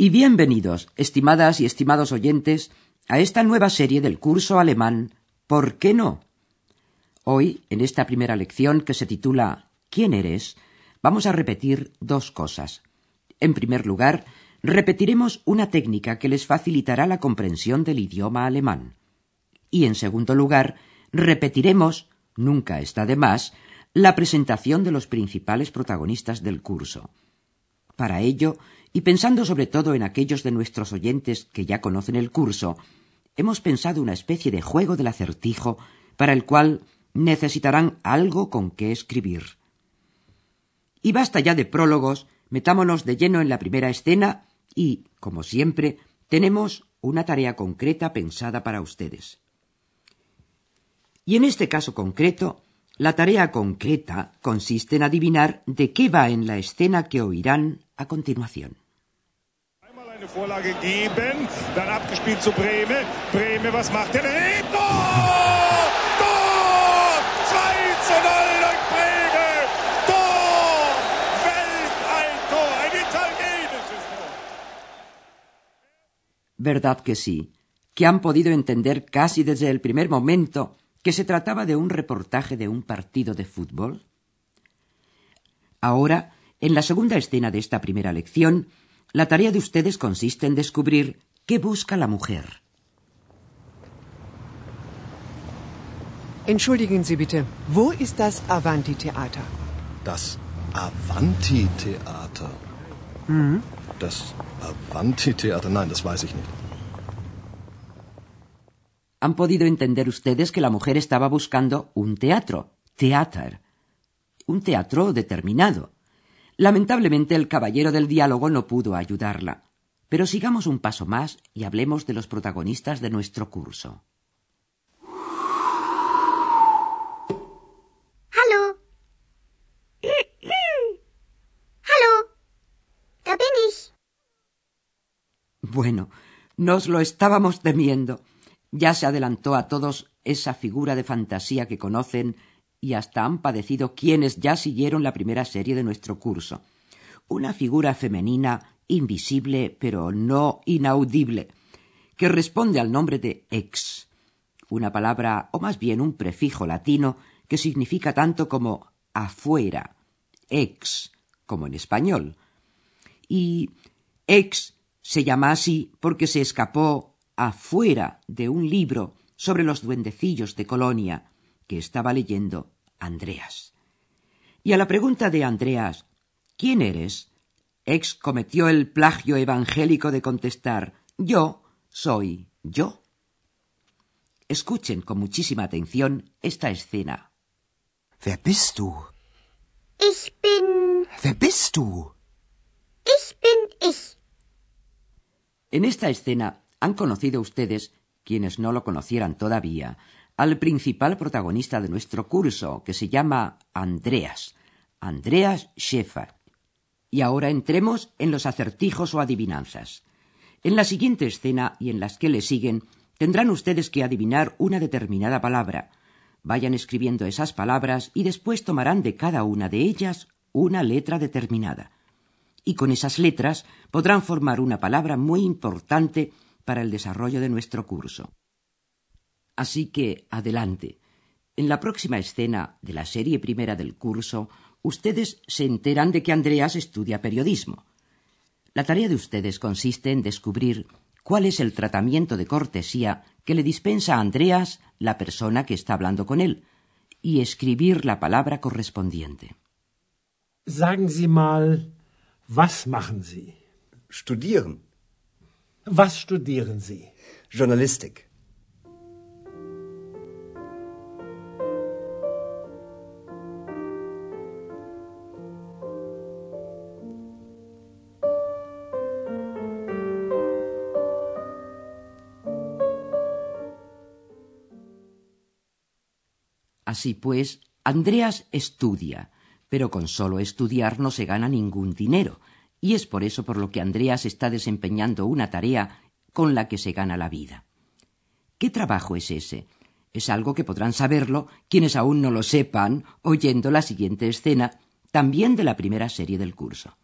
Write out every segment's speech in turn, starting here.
y bienvenidos, estimadas y estimados oyentes, a esta nueva serie del curso alemán ¿Por qué no? Hoy, en esta primera lección que se titula ¿Quién eres?, vamos a repetir dos cosas. En primer lugar, repetiremos una técnica que les facilitará la comprensión del idioma alemán. Y en segundo lugar, repetiremos, nunca está de más, la presentación de los principales protagonistas del curso. Para ello, y pensando sobre todo en aquellos de nuestros oyentes que ya conocen el curso, hemos pensado una especie de juego del acertijo para el cual necesitarán algo con qué escribir. Y basta ya de prólogos, metámonos de lleno en la primera escena y, como siempre, tenemos una tarea concreta pensada para ustedes. Y en este caso concreto, la tarea concreta consiste en adivinar de qué va en la escena que oirán a continuación. Einmal eine Vorlage geben, dann abgespielt zu Breme. Breme, was macht er? Hey, Tor! Tor! 2 zu 0 durch Breme! Tor! Welch ein Tor! Ein italienisches Tor! ¿Verdad que sí? Que han podido entender casi desde el primer momento que se trataba de un reportaje de un partido de fútbol. Ahora, en la segunda escena de esta primera lección, la tarea de ustedes consiste en descubrir qué busca la mujer. Entschuldigen Sie bitte, wo ist das Avanti-Theater? Das Avanti-Theater. Das Avanti-Theater, nein, das weiß ich nicht. Han podido entender ustedes que la mujer estaba buscando un teatro, theater, un teatro determinado. Lamentablemente el caballero del diálogo no pudo ayudarla. Pero sigamos un paso más y hablemos de los protagonistas de nuestro curso. Hallo. Hallo. Da bin ich. Bueno, nos lo estábamos temiendo. Ya se adelantó a todos esa figura de fantasía que conocen y hasta han padecido quienes ya siguieron la primera serie de nuestro curso. Una figura femenina invisible pero no inaudible, que responde al nombre de ex, una palabra o más bien un prefijo latino que significa tanto como afuera, ex, como en español. Y ex se llama así porque se escapó afuera de un libro sobre los duendecillos de Colonia que estaba leyendo Andreas. Y a la pregunta de Andreas, ¿quién eres? Ex cometió el plagio evangélico de contestar, yo soy yo. Escuchen con muchísima atención esta escena. Wer bist du? Ich bin. Wer bist du? Ich bin ich. En esta escena han conocido ustedes, quienes no lo conocieran todavía, al principal protagonista de nuestro curso, que se llama Andreas, Andreas Schäfer. Y ahora entremos en los acertijos o adivinanzas. En la siguiente escena y en las que le siguen, tendrán ustedes que adivinar una determinada palabra. Vayan escribiendo esas palabras y después tomarán de cada una de ellas una letra determinada. Y con esas letras podrán formar una palabra muy importante para el desarrollo de nuestro curso. Así que, adelante. En la próxima escena de la serie primera del curso, ustedes se enteran de que Andreas estudia periodismo. La tarea de ustedes consiste en descubrir cuál es el tratamiento de cortesía que le dispensa a Andreas la persona que está hablando con él, y escribir la palabra correspondiente. Sagen Sie mal, was machen Sie? Studieren. Was studieren Sie? Journalistik. Así pues, Andreas estudia, pero con solo estudiar no se gana ningún dinero, y es por eso por lo que Andreas está desempeñando una tarea con la que se gana la vida. ¿Qué trabajo es ese? Es algo que podrán saberlo quienes aún no lo sepan oyendo la siguiente escena, también de la primera serie del curso.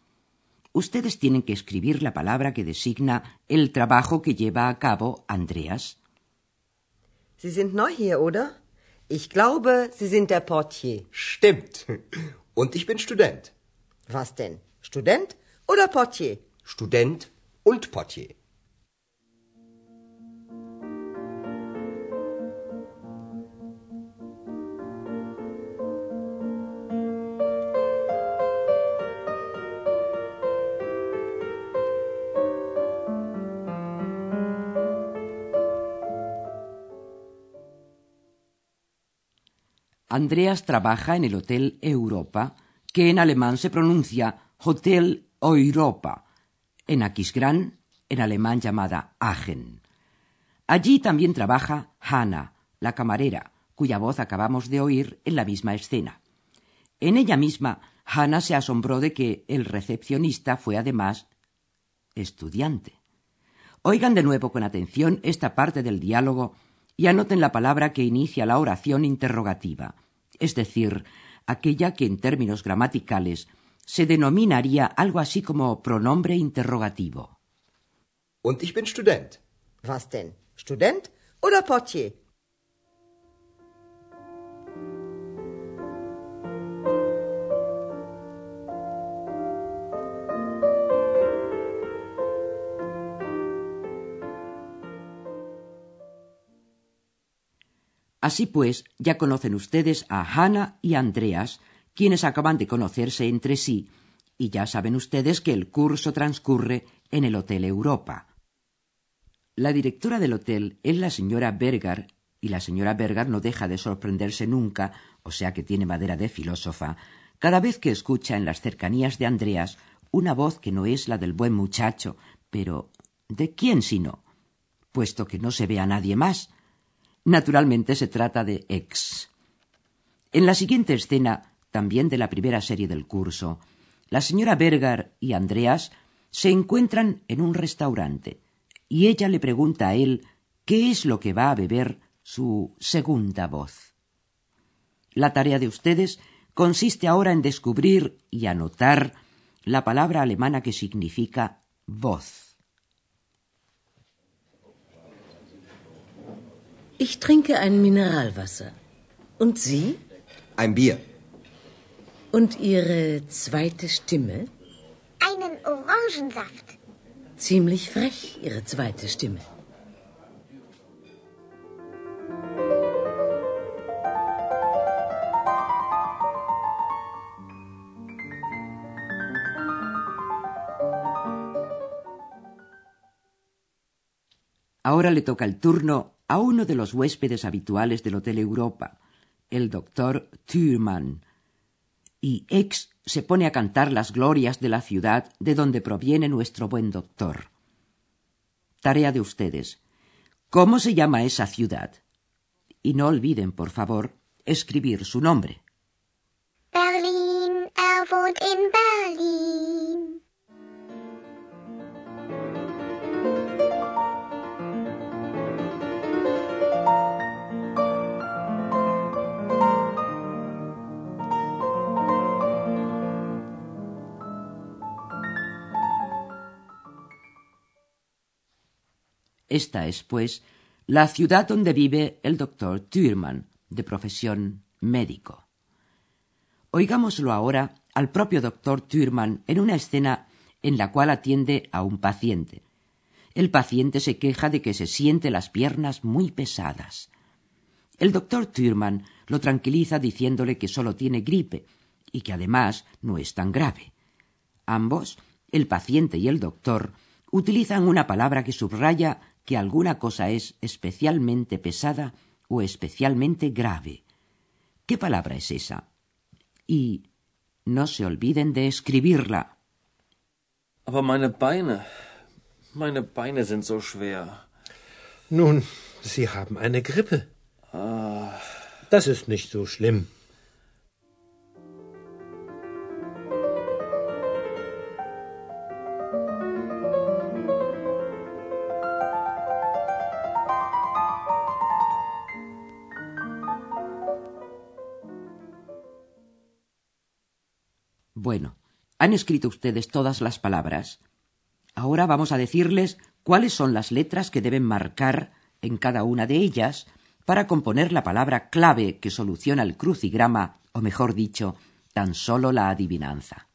Ustedes tienen que escribir la palabra que designa el trabajo que lleva a cabo Andreas. Ich glaube, Sie sind der Portier. Stimmt. Und ich bin Student. Was denn? Student oder Portier? Student und Portier. Andreas trabaja en el Hotel Europa, que en alemán se pronuncia Hotel Europa, en Aquisgrán, en alemán llamada Aachen. Allí también trabaja Hanna, la camarera, cuya voz acabamos de oír en la misma escena. En ella misma, Hanna se asombró de que el recepcionista fue además estudiante. Oigan de nuevo con atención esta parte del diálogo y anoten la palabra que inicia la oración interrogativa, es decir, aquella que en términos gramaticales se denominaría algo así como pronombre interrogativo. Und ich bin Student. Was denn? Student oder Portier? Así pues, ya conocen ustedes a Hannah y Andreas, quienes acaban de conocerse entre sí, y ya saben ustedes que el curso transcurre en el Hotel Europa. La directora del hotel es la señora Berger, y la señora Berger no deja de sorprenderse nunca, o sea que tiene madera de filósofa, cada vez que escucha en las cercanías de Andreas una voz que no es la del buen muchacho, pero ¿de quién sino? Puesto que no se ve a nadie más, Naturalmente se trata de X. En la siguiente escena, también de la primera serie del curso, la señora Berger y Andreas se encuentran en un restaurante y ella le pregunta a él qué es lo que va a beber su segunda voz. La tarea de ustedes consiste ahora en descubrir y anotar la palabra alemana que significa voz. Ich trinke ein Mineralwasser. Und Sie? Ein Bier. Und Ihre zweite Stimme? Einen Orangensaft. Ziemlich frech, Ihre zweite Stimme. Ahora le toca el turno a uno de los huéspedes habituales del Hotel Europa, el doctor Thürmann, y X se pone a cantar las glorias de la ciudad de donde proviene nuestro buen doctor. Tarea de ustedes. ¿Cómo se llama esa ciudad? Y no olviden, por favor, escribir su nombre. Berlin, er wohnt in Berlin. Esta es, pues, la ciudad donde vive el doctor Thürmann, de profesión médico. Oigámoslo ahora al propio doctor Thürmann en una escena en la cual atiende a un paciente. El paciente se queja de que se siente las piernas muy pesadas. El doctor Thürmann lo tranquiliza diciéndole que solo tiene gripe y que además no es tan grave. Ambos, el paciente y el doctor, utilizan una palabra que subraya que alguna cosa es especialmente pesada o especialmente grave. ¿Qué palabra es esa? Y no se olviden de escribirla. Aber meine Beine, meine Beine sind so schwer. Nun, Sie haben eine Grippe. Ah, Das ist nicht so schlimm. ¿Han escrito ustedes todas las palabras? Ahora vamos a decirles cuáles son las letras que deben marcar en cada una de ellas para componer la palabra clave que soluciona el crucigrama, o mejor dicho, tan solo la adivinanza.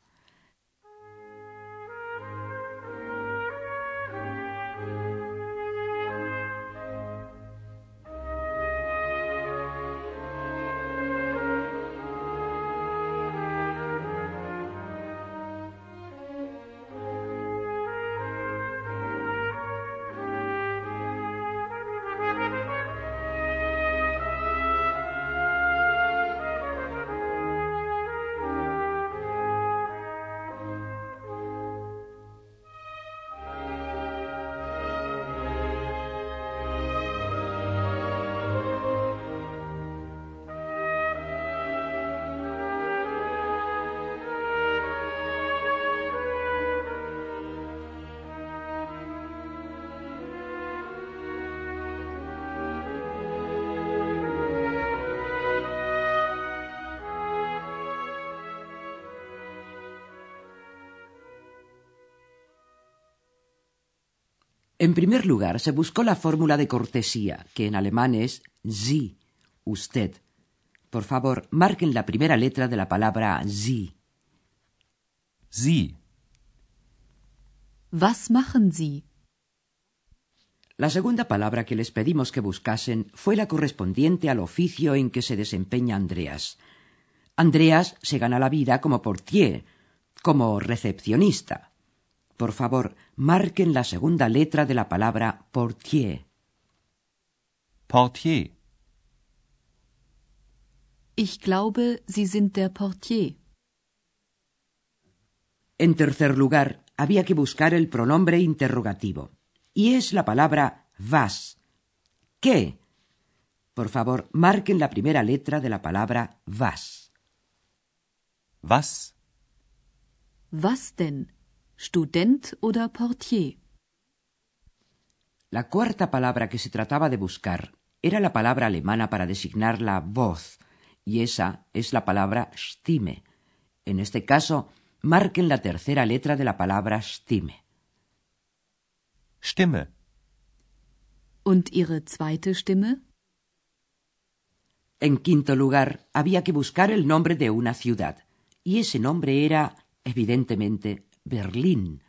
En primer lugar, se buscó la fórmula de cortesía, que en alemán es Sie, usted. Por favor, marquen la primera letra de la palabra Sie. Sie. Was machen Sie? La segunda palabra que les pedimos que buscasen fue la correspondiente al oficio en que se desempeña Andreas. Andreas se gana la vida como portier, como recepcionista. Por favor, marquen la segunda letra de la palabra portier. Portier. Ich glaube, Sie sind der Portier. En tercer lugar, había que buscar el pronombre interrogativo. Y es la palabra was. ¿Qué? Por favor, marquen la primera letra de la palabra was. Was? Was denn? Student oder Portier? La cuarta palabra que se trataba de buscar era la palabra alemana para designar la voz, y esa es la palabra Stimme. En este caso, marquen la tercera letra de la palabra Stimme. Stimme. Und Ihre zweite Stimme? En quinto lugar, había que buscar el nombre de una ciudad, y ese nombre era, evidentemente, Berlín.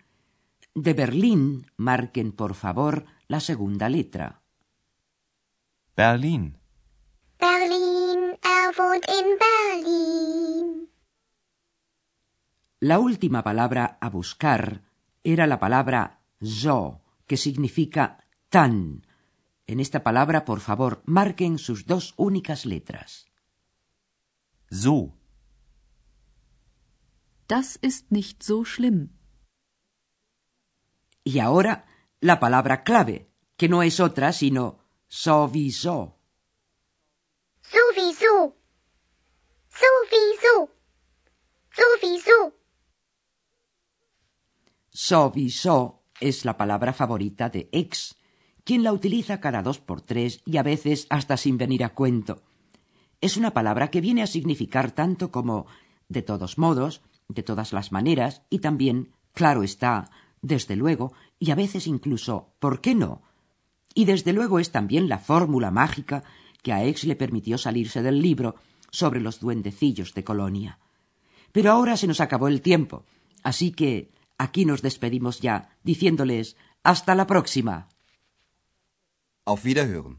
De Berlín marquen, por favor, la segunda letra. Berlín. Berlin, er wohnt in Berlin. La última palabra a buscar era la palabra so, que significa tan. En esta palabra, por favor, marquen sus dos únicas letras. So. Das ist nicht so schlimm. Y ahora la palabra clave, que no es otra sino sowieso. Sowieso. Sowieso. Sowieso. Sowieso es la palabra favorita de ex, quien la utiliza cada dos por tres y a veces hasta sin venir a cuento. Es una palabra que viene a significar tanto como de todos modos, de todas las maneras y también, claro está, desde luego, y a veces incluso, ¿por qué no? Y desde luego es también la fórmula mágica que a Ex le permitió salirse del libro sobre los duendecillos de Colonia. Pero ahora se nos acabó el tiempo, así que aquí nos despedimos ya, diciéndoles hasta la próxima. Auf Wiederhören.